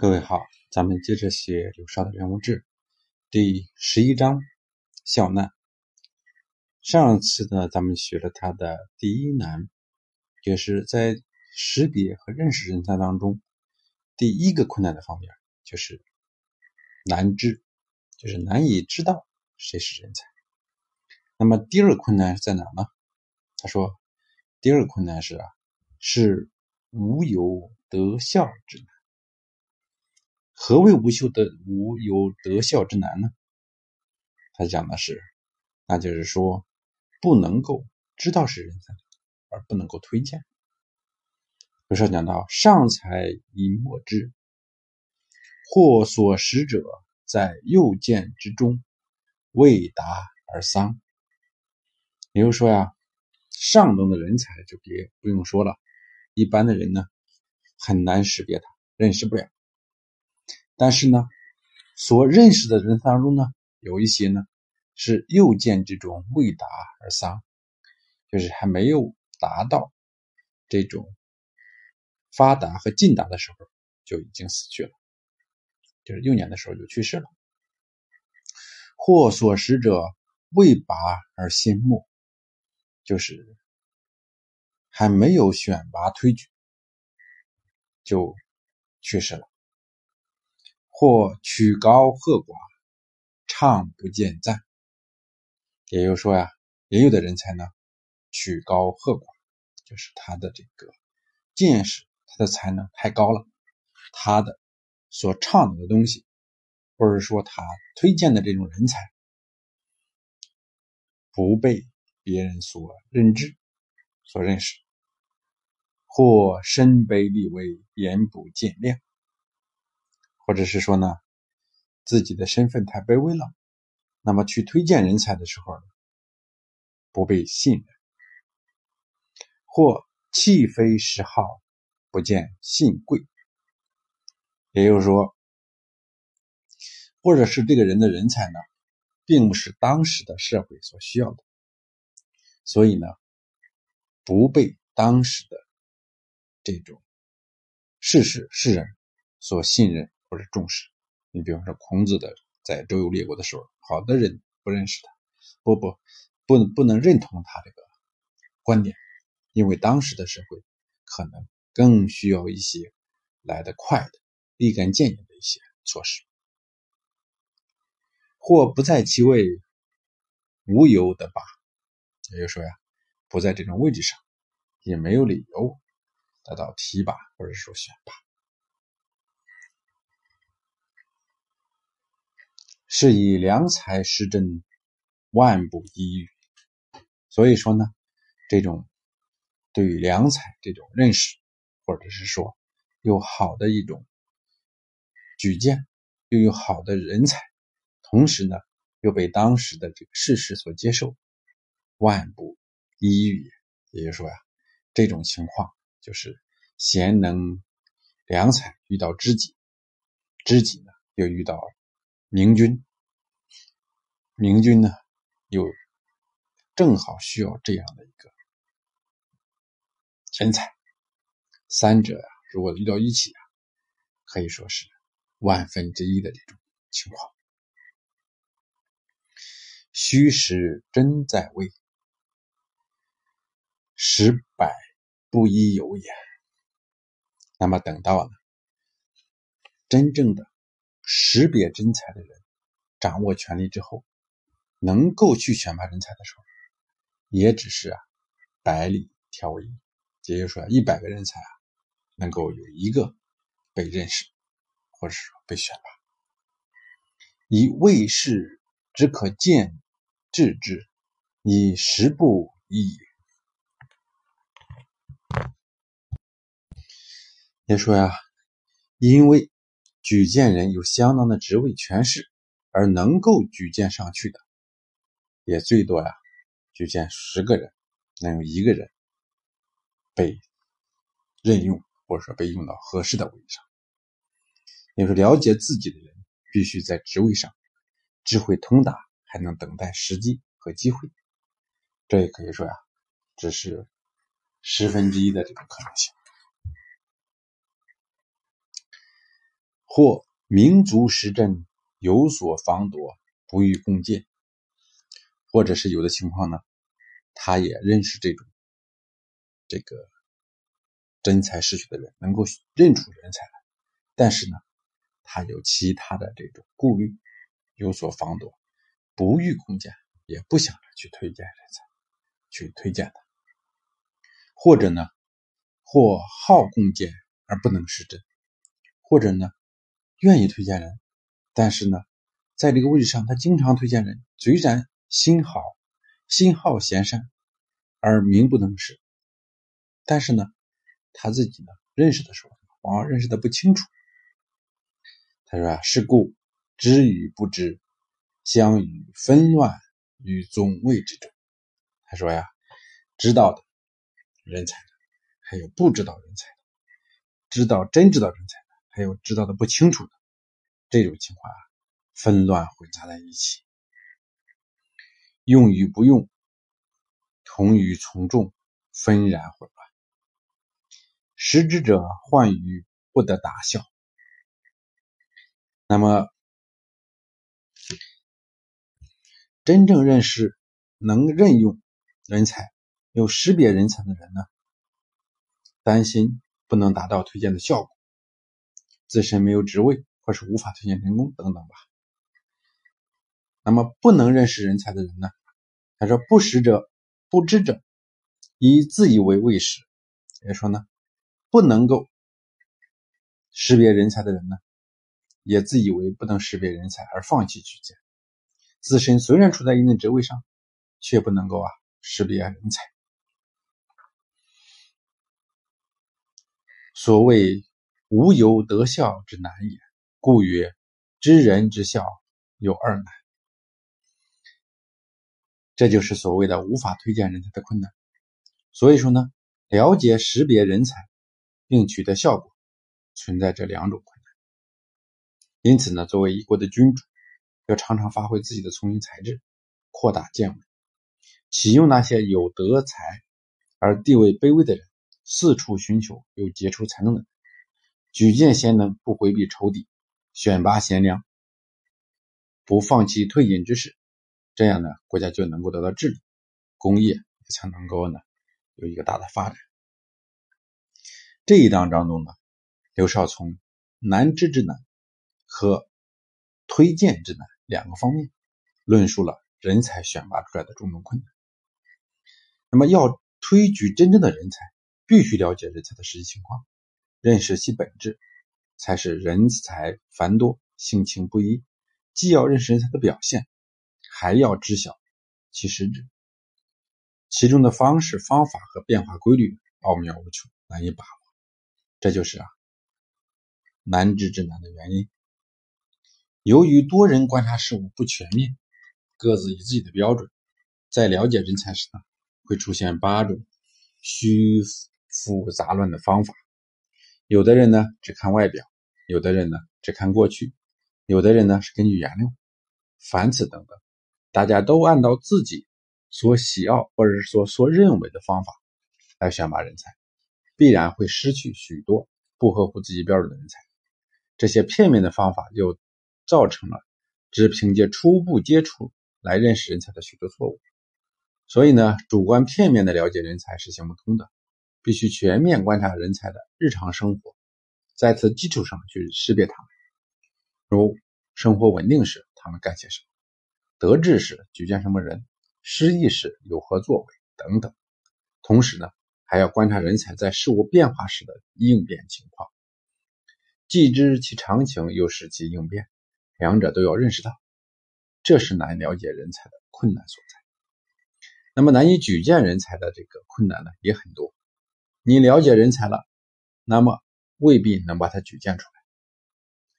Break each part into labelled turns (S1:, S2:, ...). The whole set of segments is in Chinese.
S1: 各位好，咱们接着写刘少的人物志，第十一章笑难。上次呢，咱们学了他的第一难，就是在识别和认识人才当中，第一个困难的方面就是难知，就是难以知道谁是人才。那么第二个困难在哪呢？他说，第二个困难是啊，是无有德孝之难。何谓无修德无有德孝之难呢？他讲的是，那就是说，不能够知道是人才，而不能够推荐。比如说讲到上才以莫之，或所识者在右见之中，未达而丧。比如说呀，上等的人才就别不用说了，一般的人呢，很难识别他，认识不了。但是呢，所认识的人当中呢，有一些呢是又见这种未达而丧，就是还没有达到这种发达和进达的时候就已经死去了，就是幼年的时候就去世了。或所识者未拔而先没，就是还没有选拔推举就去世了。或曲高和寡，唱不见赞。也就是说呀，也有的人才呢，曲高和寡，就是他的这个见识，他的才能太高了，他的所倡导的东西，或者说他推荐的这种人才，不被别人所认知、所认识，或身卑力微，言不见谅。或者是说呢，自己的身份太卑微了，那么去推荐人才的时候不被信任；或气非时好，不见信贵。也就是说，或者是这个人的人才呢，并不是当时的社会所需要的，所以呢，不被当时的这种世事世人所信任。或者重视，你比方说孔子的在周游列国的时候，好多人不认识他，不不不不能认同他这个观点，因为当时的社会可能更需要一些来得快的、立竿见影的一些措施，或不在其位，无由的拔，也就是说呀，不在这种位置上，也没有理由得到提拔或者说选拔。是以良才施政，万不一遇。所以说呢，这种对于良才这种认识，或者是说有好的一种举荐，又有好的人才，同时呢又被当时的这个事实所接受，万不一遇也。就是说呀，这种情况就是贤能良才遇到知己，知己呢又遇到。明君，明君呢，又正好需要这样的一个人才，三者呀，如果遇到一起啊，可以说是万分之一的这种情况。虚实真在位，十百不一有也。那么等到呢，真正的。识别真才的人，掌握权力之后，能够去选拔人才的时候，也只是啊百里挑一，也就是说一百个人才啊，能够有一个被认识，或者说被选拔。以未世只可见治之，以时不易也。也说呀，因为。举荐人有相当的职位权势，而能够举荐上去的，也最多呀，举荐十个人，能有一个人被任用，或者说被用到合适的位置上。也是了解自己的人，必须在职位上智慧通达，还能等待时机和机会。这也可以说呀，只是十分之一的这个可能性。或民族实政有所防夺，不予共建，或者是有的情况呢，他也认识这种这个真才实学的人，能够认出人才来，但是呢，他有其他的这种顾虑，有所防夺，不予共建，也不想着去推荐人才，去推荐他，或者呢，或好共建而不能实政，或者呢。愿意推荐人，但是呢，在这个位置上，他经常推荐人，虽然心好，心好贤善，而名不能实。但是呢，他自己呢，认识的时候，往往认识的不清楚。他说啊，是故知与不知，相与纷乱于宗位之中。他说呀，知道的人才，还有不知道人才，知道真知道人才。还有知道的不清楚的这种情况啊，纷乱混杂在一起，用与不用，同与从众，纷然混乱。识之者患于不得达效。那么，真正认识、能任用人才、有识别人才的人呢，担心不能达到推荐的效果。自身没有职位，或是无法推荐成功等等吧。那么不能认识人才的人呢？他说：“不识者，不知者，以自以为未识。”也说呢，不能够识别人才的人呢，也自以为不能识别人才而放弃举荐。自身虽然处在一定职位上，却不能够啊识别人才。所谓。无由得效之难也，故曰：知人之效有二难。这就是所谓的无法推荐人才的困难。所以说呢，了解识别人才并取得效果，存在这两种困难。因此呢，作为一国的君主，要常常发挥自己的聪明才智，扩大见闻，启用那些有德才而地位卑微的人，四处寻求有杰出才能的人。举荐贤能，不回避仇敌；选拔贤良，不放弃推进之事。这样呢，国家就能够得到治理，工业才能够呢有一个大的发展。这一章当中呢，刘少从难知之难和推荐之难两个方面，论述了人才选拔出来的种种困难。那么，要推举真正的人才，必须了解人才的实际情况。认识其本质，才是人才繁多、性情不一。既要认识人才的表现，还要知晓其实质。其中的方式、方法和变化规律奥妙无穷，难以把握。这就是啊难知之难的原因。由于多人观察事物不全面，各自以自己的标准，在了解人才时呢，会出现八种虚复杂乱的方法。有的人呢只看外表，有的人呢只看过去，有的人呢是根据颜料、凡此等等，大家都按照自己所喜好或者是说所认为的方法来选拔人才，必然会失去许多不合乎自己标准的人才。这些片面的方法又造成了只凭借初步接触来认识人才的许多错误。所以呢，主观片面的了解人才是行不通的。必须全面观察人才的日常生活，在此基础上去识别他们。如生活稳定时，他们干些什么；得志时举荐什么人；失意时有何作为等等。同时呢，还要观察人才在事物变化时的应变情况，既知其常情，又使其应变，两者都要认识到。这是难了解人才的困难所在。那么，难以举荐人才的这个困难呢，也很多。你了解人才了，那么未必能把他举荐出来。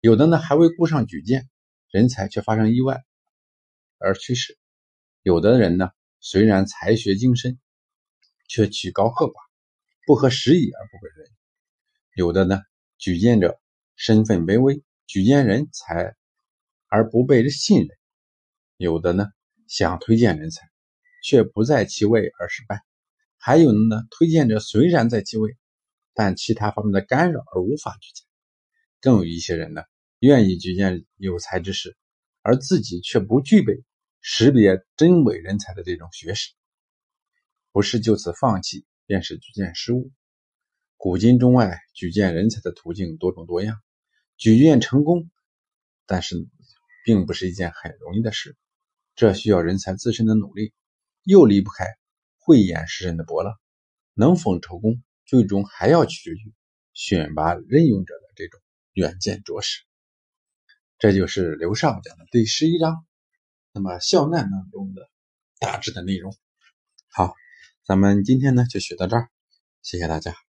S1: 有的呢还未顾上举荐，人才却发生意外而去世；有的人呢虽然才学精深，却曲高和寡，不合时宜而不被人；有的呢举荐者身份卑微，举荐人才而不被人信任；有的呢想推荐人才，却不在其位而失败。还有呢，推荐者虽然在继位，但其他方面的干扰而无法举荐。更有一些人呢，愿意举荐有才之士，而自己却不具备识别真伪人才的这种学识，不是就此放弃，便是举荐失误。古今中外，举荐人才的途径多种多样，举荐成功，但是并不是一件很容易的事，这需要人才自身的努力，又离不开慧眼识人的伯乐，能否成功，最终还要取决于选拔任用者的这种远见卓识。这就是刘尚讲的第十一章，那么笑难当中的大致的内容。好，咱们今天呢就学到这儿，谢谢大家。